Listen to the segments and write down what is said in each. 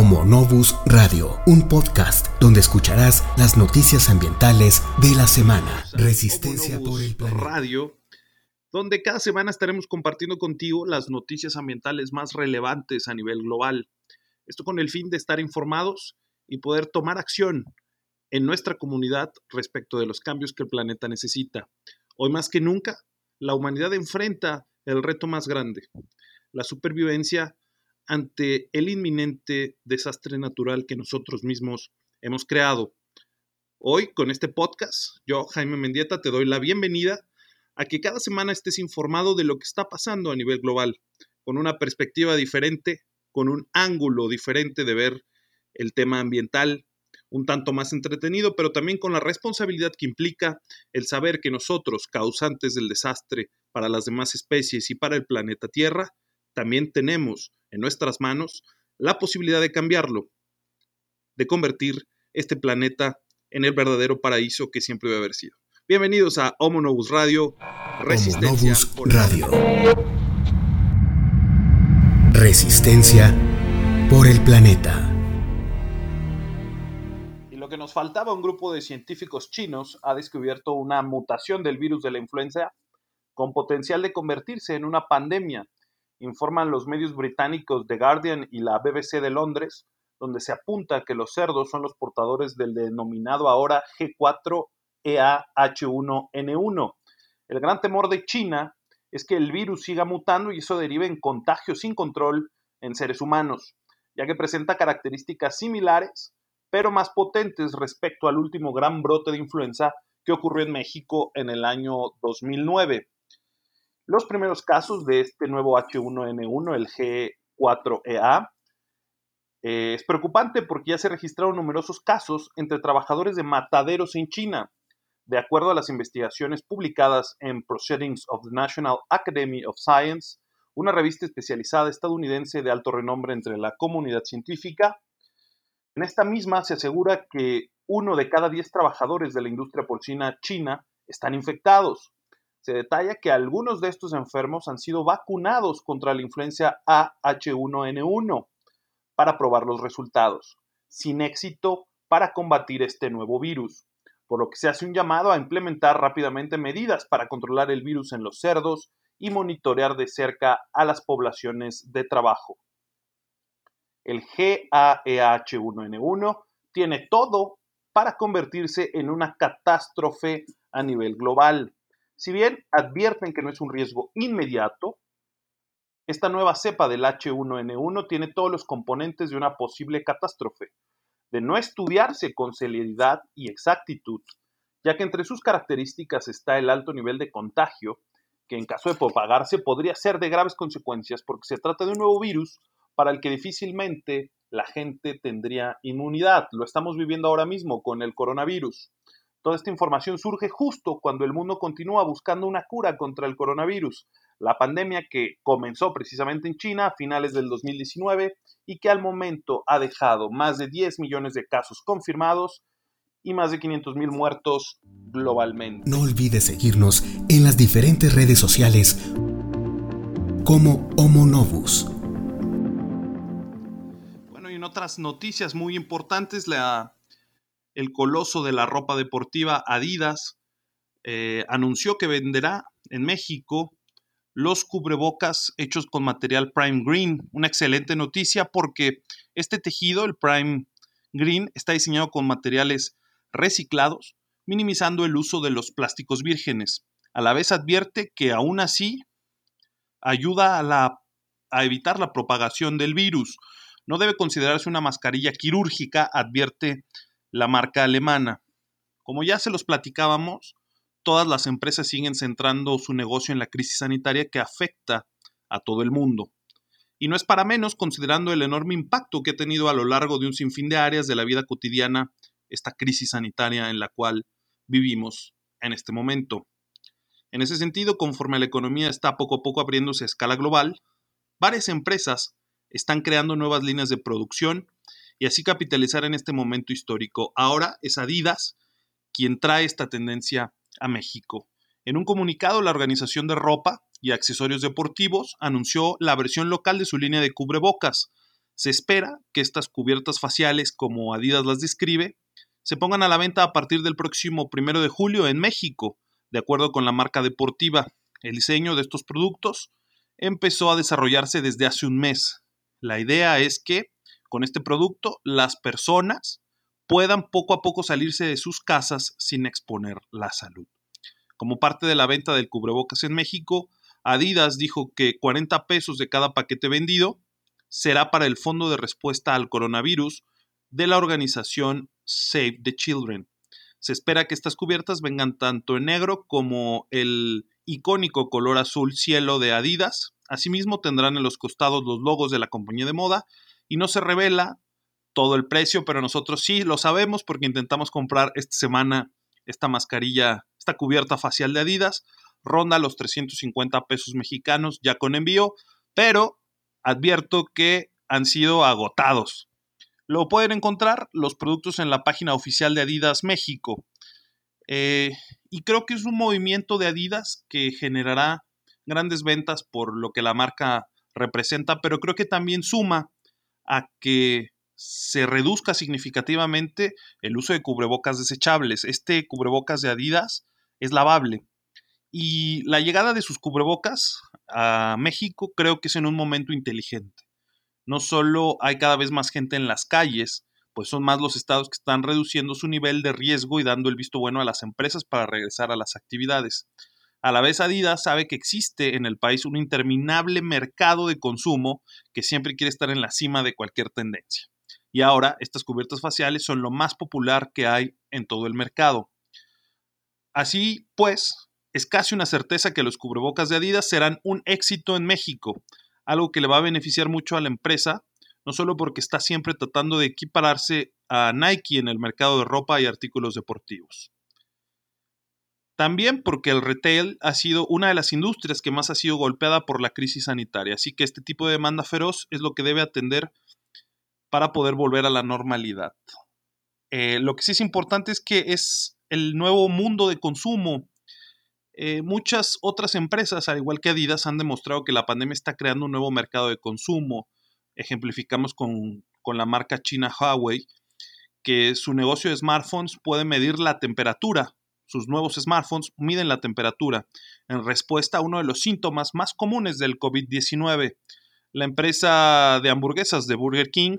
Homo Novus Radio, un podcast donde escucharás las noticias ambientales de la semana. Resistencia por el planeta. Radio, donde cada semana estaremos compartiendo contigo las noticias ambientales más relevantes a nivel global. Esto con el fin de estar informados y poder tomar acción en nuestra comunidad respecto de los cambios que el planeta necesita. Hoy más que nunca, la humanidad enfrenta el reto más grande, la supervivencia ante el inminente desastre natural que nosotros mismos hemos creado. Hoy, con este podcast, yo, Jaime Mendieta, te doy la bienvenida a que cada semana estés informado de lo que está pasando a nivel global, con una perspectiva diferente, con un ángulo diferente de ver el tema ambiental, un tanto más entretenido, pero también con la responsabilidad que implica el saber que nosotros, causantes del desastre para las demás especies y para el planeta Tierra, también tenemos en nuestras manos la posibilidad de cambiarlo, de convertir este planeta en el verdadero paraíso que siempre debe haber sido. Bienvenidos a Homo Novus Radio, Resistencia Radio. Resistencia por el planeta. Y lo que nos faltaba, un grupo de científicos chinos ha descubierto una mutación del virus de la influenza con potencial de convertirse en una pandemia informan los medios británicos The Guardian y la BBC de Londres, donde se apunta que los cerdos son los portadores del denominado ahora G4EAH1N1. El gran temor de China es que el virus siga mutando y eso derive en contagios sin control en seres humanos, ya que presenta características similares, pero más potentes respecto al último gran brote de influenza que ocurrió en México en el año 2009. Los primeros casos de este nuevo H1N1, el G4EA, eh, es preocupante porque ya se registraron numerosos casos entre trabajadores de mataderos en China. De acuerdo a las investigaciones publicadas en Proceedings of the National Academy of Science, una revista especializada estadounidense de alto renombre entre la comunidad científica, en esta misma se asegura que uno de cada diez trabajadores de la industria porcina china están infectados se detalla que algunos de estos enfermos han sido vacunados contra la influencia AH1N1 para probar los resultados, sin éxito para combatir este nuevo virus, por lo que se hace un llamado a implementar rápidamente medidas para controlar el virus en los cerdos y monitorear de cerca a las poblaciones de trabajo. El GAEH1N1 tiene todo para convertirse en una catástrofe a nivel global si bien advierten que no es un riesgo inmediato, esta nueva cepa del H1N1 tiene todos los componentes de una posible catástrofe, de no estudiarse con celeridad y exactitud, ya que entre sus características está el alto nivel de contagio, que en caso de propagarse podría ser de graves consecuencias porque se trata de un nuevo virus para el que difícilmente la gente tendría inmunidad. Lo estamos viviendo ahora mismo con el coronavirus. Toda esta información surge justo cuando el mundo continúa buscando una cura contra el coronavirus, la pandemia que comenzó precisamente en China a finales del 2019 y que al momento ha dejado más de 10 millones de casos confirmados y más de 500 mil muertos globalmente. No olvides seguirnos en las diferentes redes sociales como Homo Novus. Bueno, y en otras noticias muy importantes, la el coloso de la ropa deportiva Adidas eh, anunció que venderá en México los cubrebocas hechos con material Prime Green. Una excelente noticia porque este tejido, el Prime Green, está diseñado con materiales reciclados, minimizando el uso de los plásticos vírgenes. A la vez advierte que aún así ayuda a, a evitar la propagación del virus. No debe considerarse una mascarilla quirúrgica, advierte la marca alemana. Como ya se los platicábamos, todas las empresas siguen centrando su negocio en la crisis sanitaria que afecta a todo el mundo. Y no es para menos considerando el enorme impacto que ha tenido a lo largo de un sinfín de áreas de la vida cotidiana esta crisis sanitaria en la cual vivimos en este momento. En ese sentido, conforme la economía está poco a poco abriéndose a escala global, varias empresas están creando nuevas líneas de producción y así capitalizar en este momento histórico. Ahora es Adidas quien trae esta tendencia a México. En un comunicado, la organización de ropa y accesorios deportivos anunció la versión local de su línea de cubrebocas. Se espera que estas cubiertas faciales, como Adidas las describe, se pongan a la venta a partir del próximo primero de julio en México, de acuerdo con la marca deportiva. El diseño de estos productos empezó a desarrollarse desde hace un mes. La idea es que con este producto las personas puedan poco a poco salirse de sus casas sin exponer la salud. Como parte de la venta del cubrebocas en México, Adidas dijo que 40 pesos de cada paquete vendido será para el Fondo de Respuesta al Coronavirus de la organización Save the Children. Se espera que estas cubiertas vengan tanto en negro como el icónico color azul cielo de Adidas. Asimismo tendrán en los costados los logos de la compañía de moda y no se revela todo el precio, pero nosotros sí lo sabemos porque intentamos comprar esta semana esta mascarilla, esta cubierta facial de Adidas. Ronda los 350 pesos mexicanos ya con envío, pero advierto que han sido agotados. Lo pueden encontrar los productos en la página oficial de Adidas México. Eh, y creo que es un movimiento de Adidas que generará grandes ventas por lo que la marca representa, pero creo que también suma a que se reduzca significativamente el uso de cubrebocas desechables. Este cubrebocas de Adidas es lavable. Y la llegada de sus cubrebocas a México creo que es en un momento inteligente. No solo hay cada vez más gente en las calles, pues son más los estados que están reduciendo su nivel de riesgo y dando el visto bueno a las empresas para regresar a las actividades. A la vez Adidas sabe que existe en el país un interminable mercado de consumo que siempre quiere estar en la cima de cualquier tendencia. Y ahora estas cubiertas faciales son lo más popular que hay en todo el mercado. Así pues, es casi una certeza que los cubrebocas de Adidas serán un éxito en México, algo que le va a beneficiar mucho a la empresa, no solo porque está siempre tratando de equipararse a Nike en el mercado de ropa y artículos deportivos. También porque el retail ha sido una de las industrias que más ha sido golpeada por la crisis sanitaria, así que este tipo de demanda feroz es lo que debe atender para poder volver a la normalidad. Eh, lo que sí es importante es que es el nuevo mundo de consumo. Eh, muchas otras empresas, al igual que Adidas, han demostrado que la pandemia está creando un nuevo mercado de consumo. Ejemplificamos con, con la marca china Huawei, que su negocio de smartphones puede medir la temperatura. Sus nuevos smartphones miden la temperatura en respuesta a uno de los síntomas más comunes del COVID-19. La empresa de hamburguesas de Burger King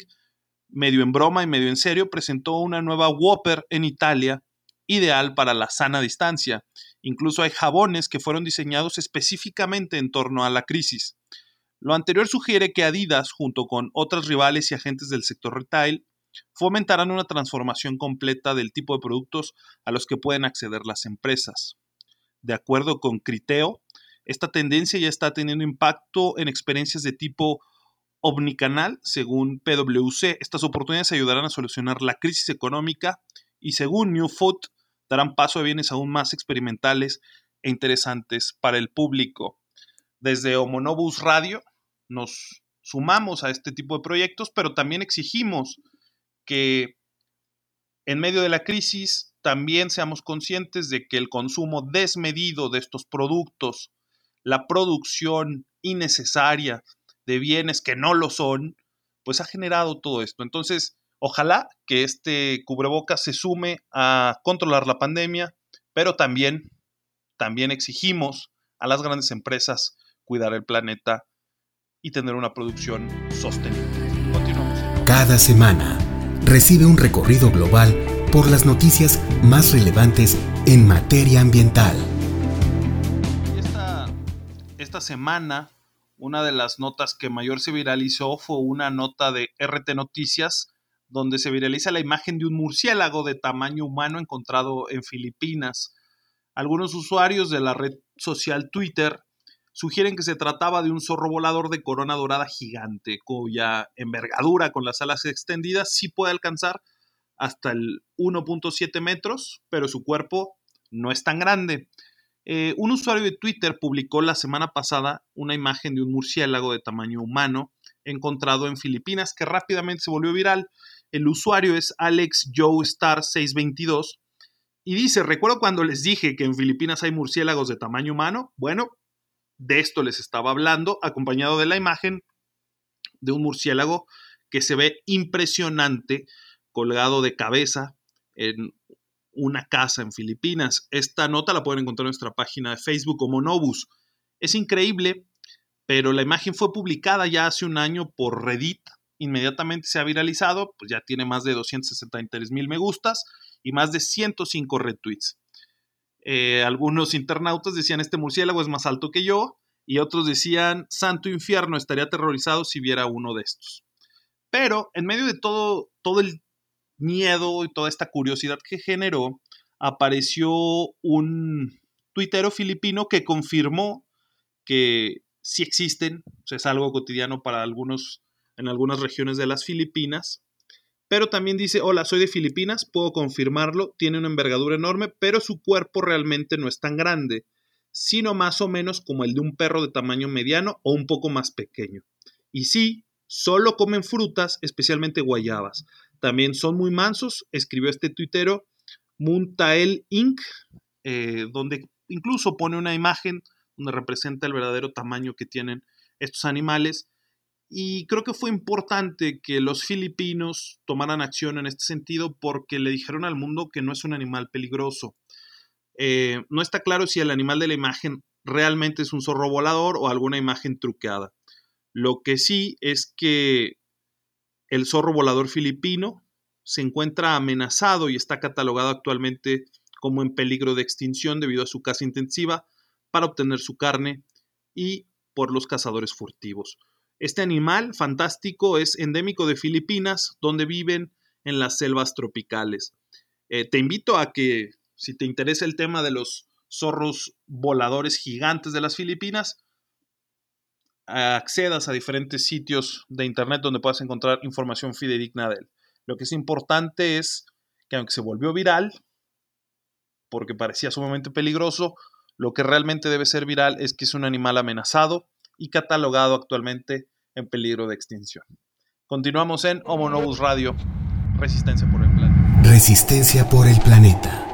medio en broma y medio en serio, presentó una nueva Whopper en Italia, ideal para la sana distancia. Incluso hay jabones que fueron diseñados específicamente en torno a la crisis. Lo anterior sugiere que Adidas, junto con otras rivales y agentes del sector retail, fomentarán una transformación completa del tipo de productos a los que pueden acceder las empresas. De acuerdo con Criteo, esta tendencia ya está teniendo impacto en experiencias de tipo omnicanal, según PwC. Estas oportunidades ayudarán a solucionar la crisis económica y según New Food darán paso a bienes aún más experimentales e interesantes para el público. Desde Homonobus Radio nos sumamos a este tipo de proyectos, pero también exigimos que en medio de la crisis también seamos conscientes de que el consumo desmedido de estos productos, la producción innecesaria de bienes que no lo son, pues ha generado todo esto. Entonces, ojalá que este cubrebocas se sume a controlar la pandemia, pero también, también exigimos a las grandes empresas cuidar el planeta y tener una producción sostenible. Continuamos. Cada semana recibe un recorrido global por las noticias más relevantes en materia ambiental. Esta, semana una de las notas que mayor se viralizó fue una nota de RT Noticias, donde se viraliza la imagen de un murciélago de tamaño humano encontrado en Filipinas. Algunos usuarios de la red social Twitter sugieren que se trataba de un zorro volador de corona dorada gigante, cuya envergadura con las alas extendidas sí puede alcanzar hasta el 1.7 metros, pero su cuerpo no es tan grande. Eh, un usuario de Twitter publicó la semana pasada una imagen de un murciélago de tamaño humano encontrado en Filipinas que rápidamente se volvió viral. El usuario es Alex Joe Star 622 y dice, recuerdo cuando les dije que en Filipinas hay murciélagos de tamaño humano. Bueno, de esto les estaba hablando, acompañado de la imagen de un murciélago que se ve impresionante colgado de cabeza en una casa en Filipinas. Esta nota la pueden encontrar en nuestra página de Facebook como Nobus. Es increíble, pero la imagen fue publicada ya hace un año por Reddit. Inmediatamente se ha viralizado, pues ya tiene más de 263 mil me gustas y más de 105 retweets. Eh, algunos internautas decían este murciélago es más alto que yo y otros decían santo infierno estaría aterrorizado si viera uno de estos. Pero en medio de todo, todo el miedo y toda esta curiosidad que generó, apareció un tuitero filipino que confirmó que sí existen, es algo cotidiano para algunos en algunas regiones de las Filipinas, pero también dice, hola, soy de Filipinas, puedo confirmarlo, tiene una envergadura enorme, pero su cuerpo realmente no es tan grande, sino más o menos como el de un perro de tamaño mediano o un poco más pequeño. Y sí, solo comen frutas, especialmente guayabas. También son muy mansos, escribió este tuitero Muntael Inc., eh, donde incluso pone una imagen donde representa el verdadero tamaño que tienen estos animales. Y creo que fue importante que los filipinos tomaran acción en este sentido porque le dijeron al mundo que no es un animal peligroso. Eh, no está claro si el animal de la imagen realmente es un zorro volador o alguna imagen truqueada. Lo que sí es que el zorro volador filipino se encuentra amenazado y está catalogado actualmente como en peligro de extinción debido a su caza intensiva para obtener su carne y por los cazadores furtivos. Este animal fantástico es endémico de Filipinas, donde viven en las selvas tropicales. Eh, te invito a que, si te interesa el tema de los zorros voladores gigantes de las Filipinas, accedas a diferentes sitios de internet donde puedas encontrar información fidedigna de él. Lo que es importante es que aunque se volvió viral, porque parecía sumamente peligroso, lo que realmente debe ser viral es que es un animal amenazado y catalogado actualmente en peligro de extinción. Continuamos en Homo Novus Radio, Resistencia por el Planeta. Resistencia por el Planeta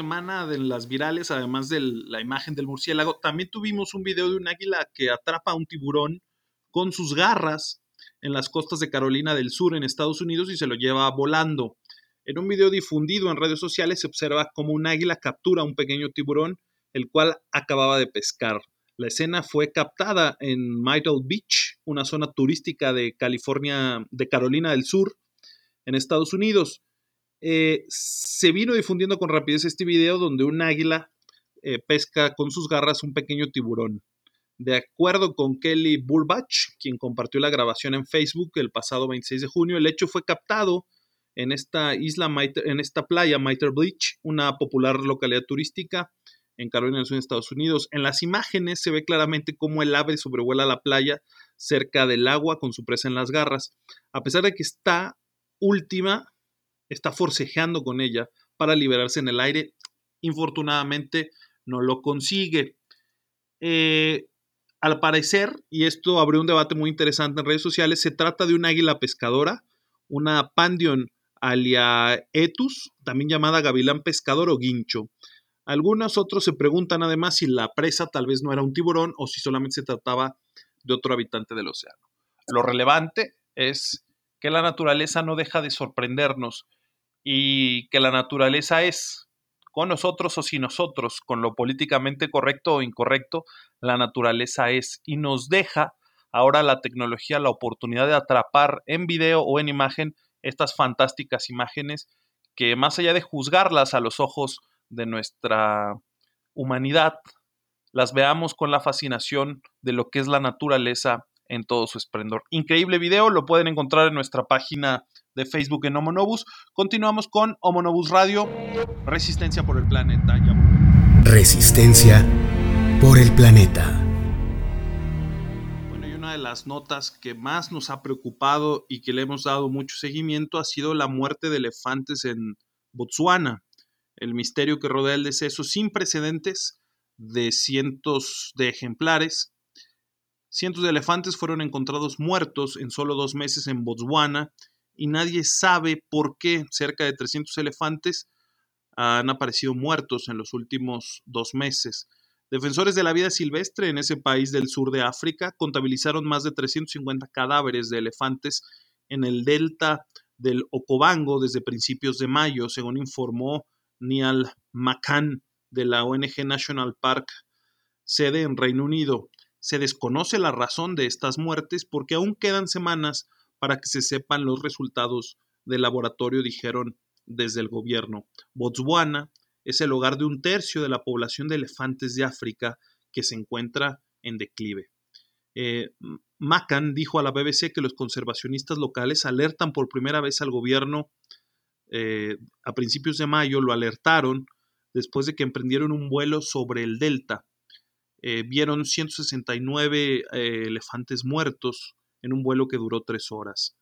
semana de las virales, además de la imagen del murciélago, también tuvimos un video de un águila que atrapa a un tiburón con sus garras en las costas de Carolina del Sur, en Estados Unidos, y se lo lleva volando. En un video difundido en redes sociales se observa como un águila captura a un pequeño tiburón, el cual acababa de pescar. La escena fue captada en Myrtle Beach, una zona turística de California, de Carolina del Sur, en Estados Unidos. Eh, se vino difundiendo con rapidez este video donde un águila eh, pesca con sus garras un pequeño tiburón. De acuerdo con Kelly Burbach, quien compartió la grabación en Facebook el pasado 26 de junio, el hecho fue captado en esta isla, en esta playa, Mitre Beach, una popular localidad turística en Carolina del Sur, Estados Unidos. En las imágenes se ve claramente cómo el ave sobrevuela la playa cerca del agua con su presa en las garras. A pesar de que está última está forcejeando con ella para liberarse en el aire. Infortunadamente no lo consigue. Eh, al parecer, y esto abrió un debate muy interesante en redes sociales, se trata de una águila pescadora, una Pandion aliaetus, también llamada gavilán pescador o guincho. Algunos otros se preguntan además si la presa tal vez no era un tiburón o si solamente se trataba de otro habitante del océano. Lo relevante es que la naturaleza no deja de sorprendernos y que la naturaleza es con nosotros o sin nosotros, con lo políticamente correcto o incorrecto, la naturaleza es y nos deja ahora la tecnología la oportunidad de atrapar en video o en imagen estas fantásticas imágenes que más allá de juzgarlas a los ojos de nuestra humanidad, las veamos con la fascinación de lo que es la naturaleza en todo su esplendor. Increíble video, lo pueden encontrar en nuestra página de Facebook en Homonobus. Continuamos con Homonobus Radio, Resistencia por el Planeta. Resistencia por el Planeta. Bueno, y una de las notas que más nos ha preocupado y que le hemos dado mucho seguimiento ha sido la muerte de elefantes en Botsuana. El misterio que rodea el deceso sin precedentes de cientos de ejemplares Cientos de elefantes fueron encontrados muertos en solo dos meses en Botswana y nadie sabe por qué cerca de 300 elefantes han aparecido muertos en los últimos dos meses. Defensores de la vida silvestre en ese país del sur de África contabilizaron más de 350 cadáveres de elefantes en el delta del Ocobango desde principios de mayo, según informó Niall McCann de la ONG National Park, sede en Reino Unido. Se desconoce la razón de estas muertes porque aún quedan semanas para que se sepan los resultados del laboratorio, dijeron desde el gobierno. Botswana es el hogar de un tercio de la población de elefantes de África que se encuentra en declive. Eh, Macan dijo a la BBC que los conservacionistas locales alertan por primera vez al gobierno eh, a principios de mayo, lo alertaron después de que emprendieron un vuelo sobre el delta. Eh, vieron 169 elefantes muertos en un vuelo que duró tres horas.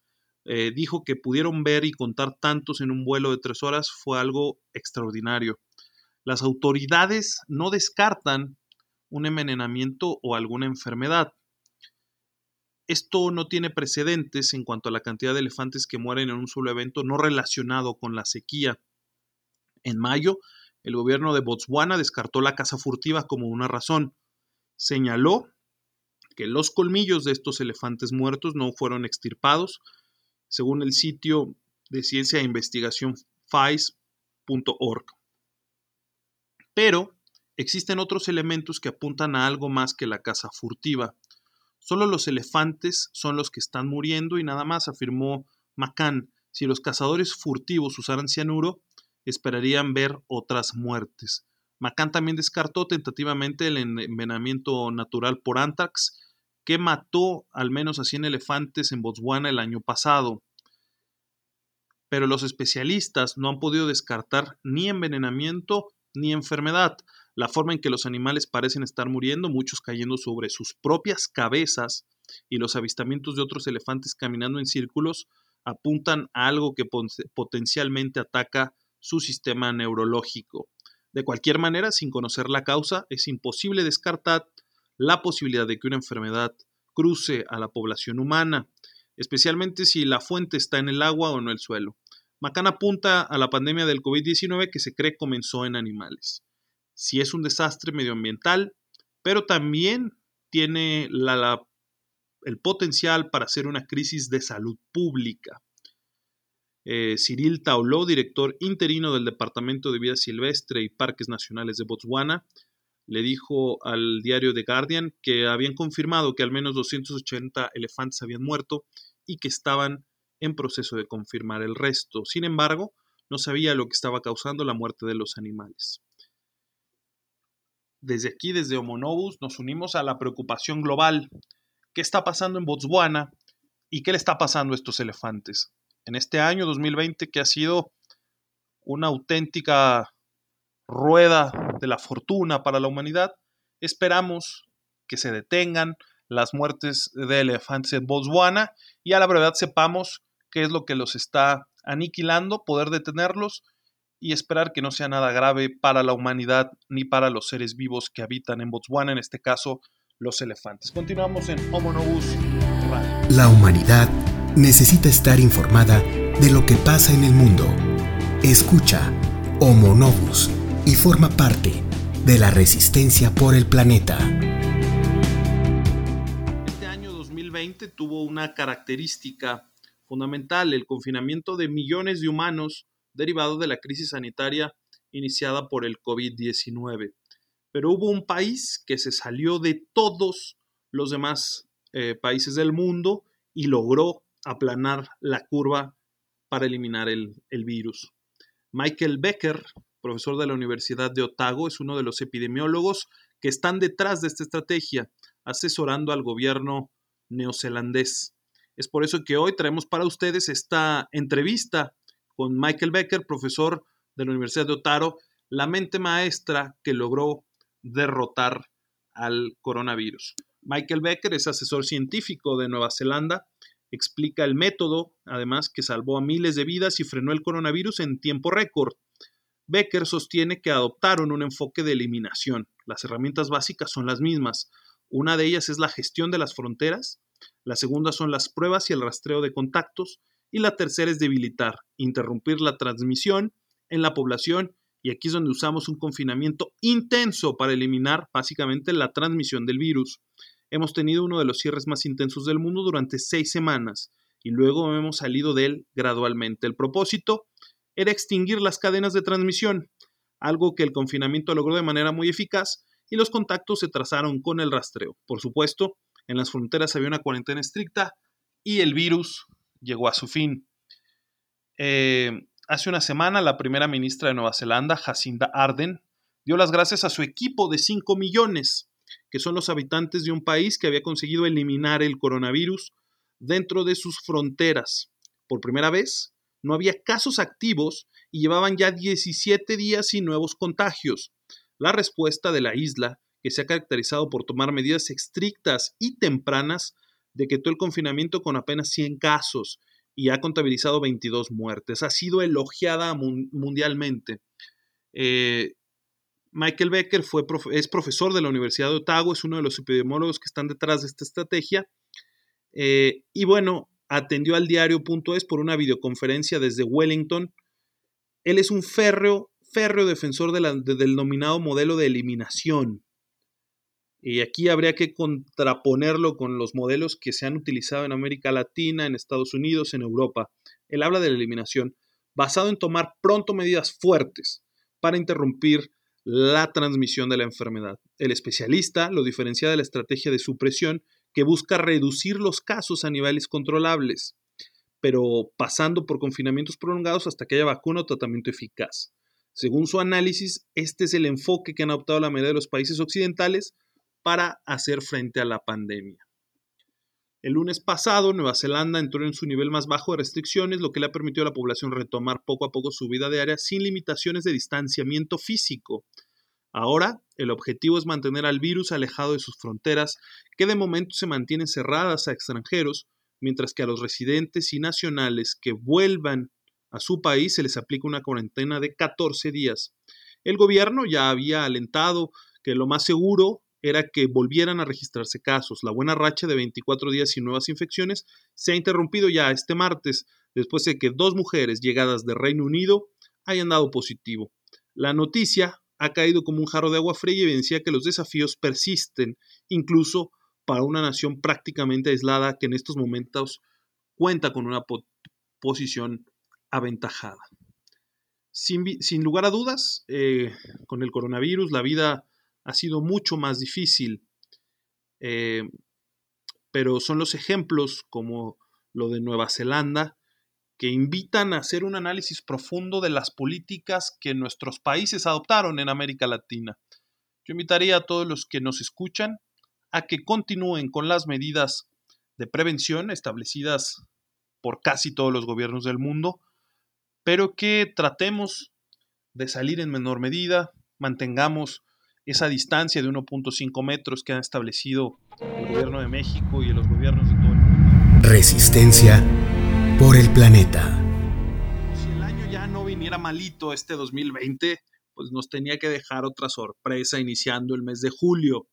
dijo que pudieron ver y contar tantos en un vuelo de tres horas fue algo extraordinario. Las autoridades no descartan un envenenamiento o alguna enfermedad. Esto no tiene precedentes en cuanto a la cantidad de elefantes que mueren en un solo evento no relacionado con la sequía. En mayo, el gobierno de Botswana descartó la caza furtiva como una razón. Señaló que los colmillos de estos elefantes muertos no fueron extirpados, según el sitio de ciencia e investigación FICE.org. Pero existen otros elementos que apuntan a algo más que la caza furtiva. Solo los elefantes son los que están muriendo y nada más, afirmó Macan. Si los cazadores furtivos usaran cianuro, esperarían ver otras muertes. Macan también descartó tentativamente el envenenamiento natural por anthrax, que mató al menos a 100 elefantes en Botswana el año pasado. Pero los especialistas no han podido descartar ni envenenamiento ni enfermedad la forma en que los animales parecen estar muriendo, muchos cayendo sobre sus propias cabezas y los avistamientos de otros elefantes caminando en círculos apuntan a algo que potencialmente ataca su sistema neurológico. De cualquier manera, sin conocer la causa, es imposible descartar la posibilidad de que una enfermedad cruce a la población humana, especialmente si la fuente está en el agua o en el suelo. Macan apunta a la pandemia del COVID-19 que se cree comenzó en animales si es un desastre medioambiental, pero también tiene el potencial para ser una crisis de salud pública. Eh, Cyril director interino del Departamento de Vida Silvestre y Parques Nacionales de Botswana, le dijo al diario The Guardian que habían confirmado que al menos 280 elefantes habían muerto y que estaban en proceso de confirmar el resto. Sin embargo, no sabía lo que estaba causando la muerte de los animales. Desde aquí, desde Homonobus, nos unimos a la preocupación global. ¿Qué está pasando en Botswana y qué le está pasando a estos elefantes? En este año 2020 que ha sido una auténtica rueda de la fortuna para la humanidad, esperamos que se detengan las muertes de elefantes en Botswana y a la brevedad sepamos qué es lo que los está aniquilando, poder detenerlos y esperar que no sea nada grave para la humanidad ni para los seres vivos que habitan en Botswana, en este caso los elefantes. Continuamos en Homo La humanidad necesita estar informada de lo que pasa en el mundo. Escucha Homo y forma parte de la resistencia por el planeta. Este año 2020 tuvo una característica fundamental, el confinamiento de millones de humanos derivado de la crisis sanitaria iniciada por el COVID-19. Pero hubo un país que se salió de todos los demás eh, países del mundo y logró aplanar la curva para eliminar el, el virus. Michael Becker, profesor de la Universidad de Otago, es uno de los epidemiólogos que están detrás de esta estrategia, asesorando al gobierno neozelandés. Es por eso que hoy traemos para ustedes esta entrevista con Michael Becker, profesor de la Universidad de Otago, la mente maestra que logró derrotar al coronavirus. Michael Becker es asesor científico de Nueva Zelanda, explica el método, además, que salvó a miles de vidas y frenó el coronavirus en tiempo récord. Becker sostiene que adoptaron un enfoque de eliminación. Las herramientas básicas son las mismas. Una de ellas es la gestión de las fronteras, la segunda son las pruebas y el rastreo de contactos, y la tercera es debilitar, interrumpir la transmisión en la población y aquí es donde usamos un confinamiento intenso para eliminar básicamente la transmisión del virus. Hemos tenido uno de los cierres más intensos del mundo durante seis semanas y luego hemos salido de él gradualmente. El propósito era extinguir las cadenas de transmisión, algo que el confinamiento logró de manera muy eficaz y los contactos se trazaron con el rastreo. Por supuesto, en las fronteras había una cuarentena estricta y el virus llegó a su fin. Eh, hace una semana, la primera ministra de Nueva Zelanda, Jacinda Arden, dio las gracias a su equipo de 5 millones, que son los habitantes de un país que había conseguido eliminar el coronavirus dentro de sus fronteras. Por primera vez, no había casos activos y llevaban ya 17 días sin nuevos contagios. La respuesta de la isla, que se ha caracterizado por tomar medidas estrictas y tempranas, decretó el confinamiento con apenas 100 casos y ha contabilizado 22 muertes. Ha sido elogiada mundialmente. Eh, Michael Becker fue es profesor de la Universidad de Ottawa, es uno de los epidemiólogos que están detrás de esta estrategia. Eh, y bueno, atendió al diario.es por una videoconferencia desde Wellington. Él es un férreo, férreo defensor del denominado modelo de eliminación. Y aquí habría que contraponerlo con los modelos que se han utilizado en América Latina, en Estados Unidos, en Europa. Él habla de la eliminación basado en tomar pronto medidas fuertes para interrumpir la transmisión de la enfermedad. El especialista lo diferencia de la estrategia de supresión que busca reducir los casos a niveles controlables, pero pasando por confinamientos prolongados hasta que haya vacuna o tratamiento eficaz. Según su análisis, este es el enfoque que han adoptado la mayoría de los países occidentales para hacer frente a la pandemia. El lunes pasado, Nueva Zelanda entró en su nivel más bajo de restricciones, lo que le ha permitido a la población retomar poco a poco su vida diaria sin limitaciones de distanciamiento físico. Ahora, el objetivo es mantener al virus alejado de sus fronteras, que de momento se mantienen cerradas a extranjeros, mientras que a los residentes y nacionales que vuelvan a su país se les aplica una cuarentena de 14 días. El gobierno ya había alentado que lo más seguro era que volvieran a registrarse casos. La buena racha de 24 días sin nuevas infecciones se ha interrumpido ya este martes, después de que dos mujeres llegadas de Reino Unido hayan dado positivo. La noticia ha caído como un jarro de agua fría y evidencia que los desafíos persisten, incluso para una nación prácticamente aislada que en estos momentos cuenta con una posición aventajada. Sin, lugar a dudas, eh, con el coronavirus la vida ha sido mucho más difícil, eh, pero son los ejemplos como lo de Nueva Zelanda, que invitan a hacer un análisis profundo de las políticas que nuestros países adoptaron en América Latina. Yo invitaría a todos los que nos escuchan a que continúen con las medidas de prevención establecidas por casi todos los gobiernos del mundo, pero que tratemos de salir en menor medida, mantengamos esa distancia de 1.5 metros que han establecido el gobierno de México y los gobiernos de todo el mundo. Resistencia por el planeta. Si el año ya no viniera malito este 2020, pues nos tenía que dejar otra sorpresa iniciando el mes de julio.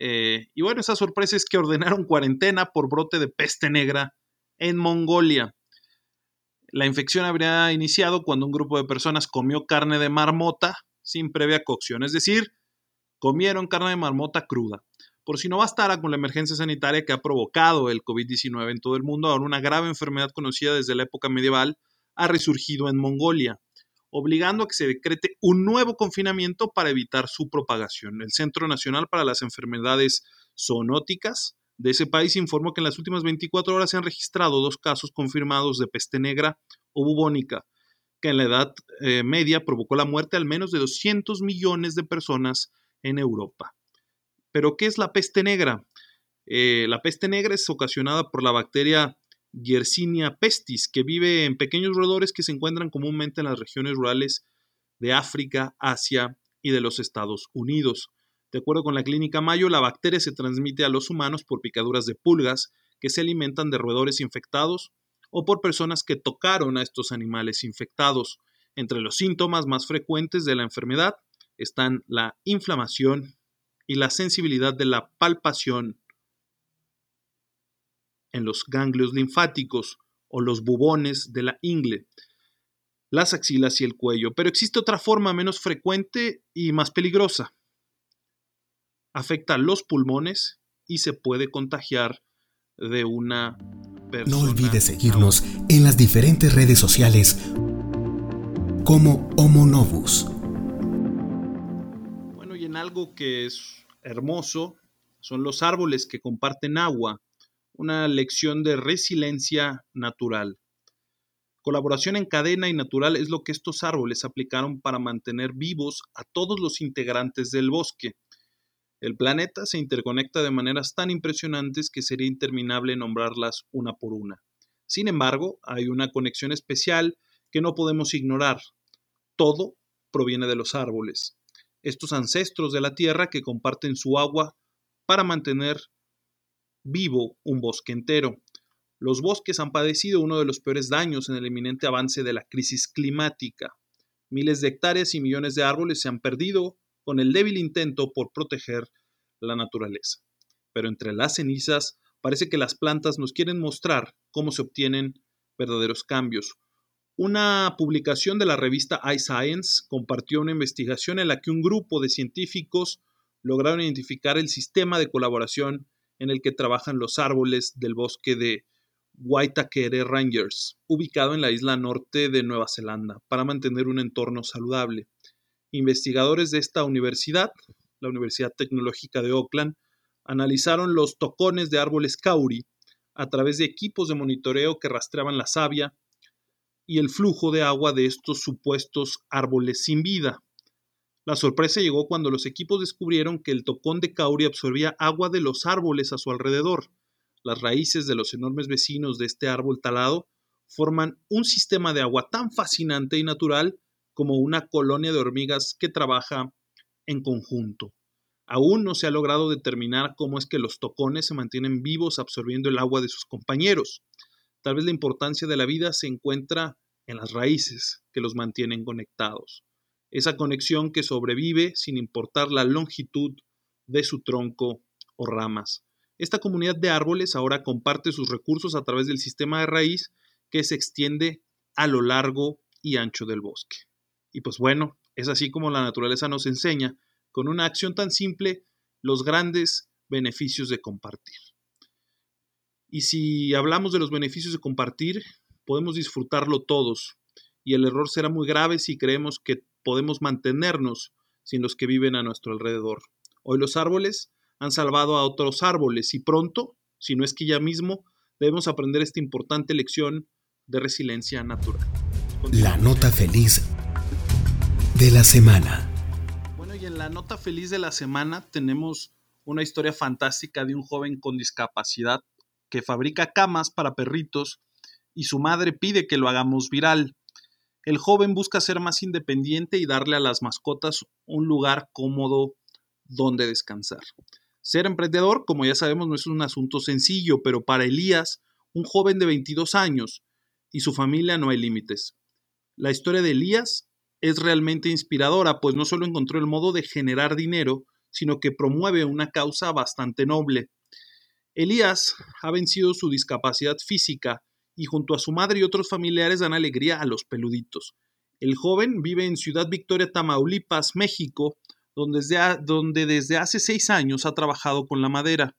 Eh, y bueno, esa sorpresa es que ordenaron cuarentena por brote de peste negra en Mongolia. La infección habría iniciado cuando un grupo de personas comió carne de marmota sin previa cocción, es decir, comieron carne de marmota cruda. Por si no bastara con la emergencia sanitaria que ha provocado el COVID-19 en todo el mundo, ahora una grave enfermedad conocida desde la época medieval ha resurgido en Mongolia, obligando a que se decrete un nuevo confinamiento para evitar su propagación. El Centro Nacional para las Enfermedades Zoonóticas de ese país informó que en las últimas 24 horas se han registrado dos casos confirmados de peste negra o bubónica, que en la edad eh, media provocó la muerte al menos de 200 millones de personas en Europa. Pero, ¿qué es la peste negra? Eh, la peste negra es ocasionada por la bacteria Yersinia pestis, que vive en pequeños roedores que se encuentran comúnmente en las regiones rurales de África, Asia y de los Estados Unidos. De acuerdo con la clínica Mayo, la bacteria se transmite a los humanos por picaduras de pulgas que se alimentan de roedores infectados o por personas que tocaron a estos animales infectados. Entre los síntomas más frecuentes de la enfermedad están la inflamación, y la sensibilidad de la palpación en los ganglios linfáticos o los bubones de la ingle. las axilas y el cuello. Pero existe otra forma menos frecuente y más peligrosa. Afecta los pulmones y se puede contagiar de una persona. No olvides seguirnos en las diferentes redes sociales como Homo Novus. En algo que es hermoso son los árboles que comparten agua, una lección de resiliencia natural. Colaboración en cadena y natural es lo que estos árboles aplicaron para mantener vivos a todos los integrantes del bosque. El planeta se interconecta de maneras tan impresionantes que sería interminable nombrarlas una por una. Sin embargo, hay una conexión especial que no podemos ignorar. Todo proviene de los árboles, estos ancestros de la Tierra que comparten su agua para mantener vivo un bosque entero. Los bosques han padecido uno de los peores daños en el eminente avance de la crisis climática. Miles de hectáreas y millones de árboles se han perdido con el débil intento por proteger la naturaleza. Pero entre las cenizas parece que las plantas nos quieren mostrar cómo se obtienen verdaderos cambios. Una publicación de la revista iScience compartió una investigación en la que un grupo de científicos lograron identificar el sistema de colaboración en el que trabajan los árboles del bosque de Waitakere Rangers, ubicado en la isla norte de Nueva Zelanda, para mantener un entorno saludable. Investigadores de esta universidad, la Universidad Tecnológica de Auckland, analizaron los tocones de árboles kauri a través de equipos de monitoreo que rastreaban la savia y el flujo de agua de estos supuestos árboles sin vida. La sorpresa llegó cuando los equipos descubrieron que el tocón de kauri absorbía agua de los árboles a su alrededor, las raíces de los enormes vecinos de este árbol talado forman un sistema de agua tan fascinante y natural como una colonia de hormigas que trabaja en conjunto. Aún no se ha logrado determinar cómo es que los tocones se mantienen vivos absorbiendo el agua de sus compañeros. Tal vez la importancia de la vida se encuentra en las raíces que los mantienen conectados. Esa conexión que sobrevive sin importar la longitud de su tronco o ramas. Esta comunidad de árboles ahora comparte sus recursos a través del sistema de raíz que se extiende a lo largo y ancho del bosque. Y pues bueno, es así como la naturaleza nos enseña, con una acción tan simple, los grandes beneficios de compartir. Y si hablamos de los beneficios de compartir, podemos disfrutarlo todos, y el error será muy grave si creemos que podemos mantenernos sin los que viven a nuestro alrededor. Hoy los árboles han salvado a otros árboles y pronto, si no es que ya mismo, debemos aprender esta importante lección de resiliencia natural. La nota feliz de la semana. Bueno, y en la nota feliz de la semana tenemos una historia fantástica de un joven con discapacidad que fabrica camas para perritos y su madre pide que lo hagamos viral. El joven busca ser más independiente y darle a las mascotas un lugar cómodo donde descansar. Ser emprendedor, como ya sabemos, no es un asunto sencillo, pero para Elías, un joven de 22 años y su familia no hay límites. La historia de Elías es realmente inspiradora, pues no solo encontró el modo de generar dinero, sino que promueve una causa bastante noble. Elías ha vencido su discapacidad física y junto a su madre y otros familiares dan alegría a los peluditos. El joven vive en Ciudad Victoria, Tamaulipas, México, donde desde, hace seis años ha trabajado con la madera.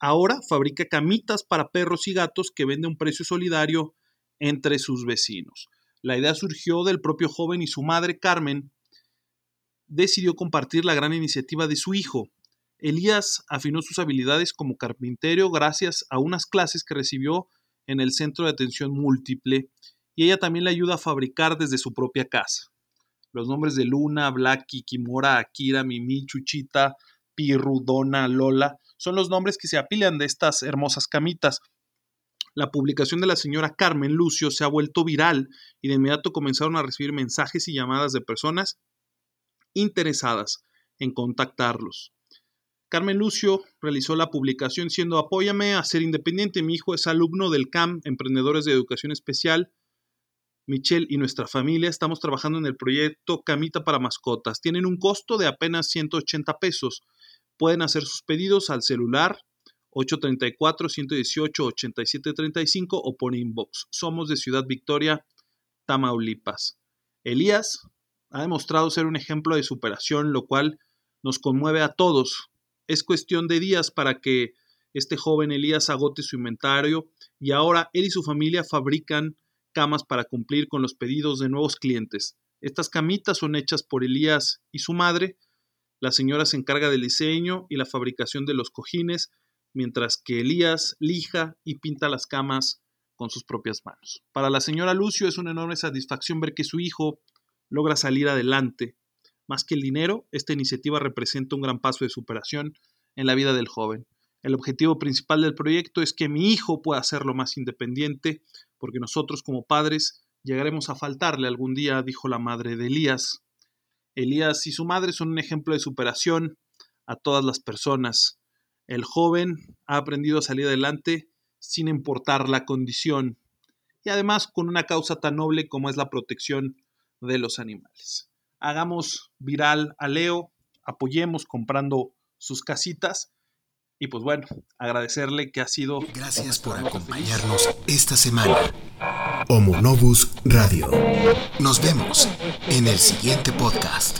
Ahora fabrica camitas para perros y gatos que vende a un precio solidario entre sus vecinos. La idea surgió del propio joven y su madre, Carmen, decidió compartir la gran iniciativa de su hijo. Elías afinó sus habilidades como carpintero gracias a unas clases que recibió en el Centro de Atención Múltiple y ella también le ayuda a fabricar desde su propia casa. Los nombres de Luna, Blacky, Kimura, Akira, Mimi, Chuchita, Pirru, Donna, Lola son los nombres que se apilan de estas hermosas camitas. La publicación de la señora Carmen Lucio se ha vuelto viral y de inmediato comenzaron a recibir mensajes y llamadas de personas interesadas en contactarlos. Carmen Lucio realizó la publicación siendo Apóyame a ser independiente. Mi hijo es alumno del CAM, Emprendedores de Educación Especial, Michelle y nuestra familia estamos trabajando en el proyecto Camita para Mascotas. Tienen un costo de apenas 180 pesos. Pueden hacer sus pedidos al celular 834-118-8735 o por inbox. Somos de Ciudad Victoria, Tamaulipas. Elías ha demostrado ser un ejemplo de superación, lo cual nos conmueve a todos. Es cuestión de días para que este joven Elías agote su inventario y ahora él y su familia fabrican camas para cumplir con los pedidos de nuevos clientes. Estas camitas son hechas por Elías y su madre. La señora se encarga del diseño y la fabricación de los cojines, mientras que Elías lija y pinta las camas con sus propias manos. Para la señora Lucio es una enorme satisfacción ver que su hijo logra salir adelante. Más que el dinero, esta iniciativa representa un gran paso de superación en la vida del joven. El objetivo principal del proyecto es que mi hijo pueda ser lo más independiente, porque nosotros como padres llegaremos a faltarle algún día, dijo la madre de Elías. Elías y su madre son un ejemplo de superación a todas las personas. El joven ha aprendido a salir adelante sin importar la condición y además con una causa tan noble como es la protección de los animales. Hagamos viral a Leo, apoyemos comprando sus casitas y pues bueno, agradecerle que ha sido... Gracias por acompañarnos esta semana. Homo Novus Radio. Nos vemos en el siguiente podcast.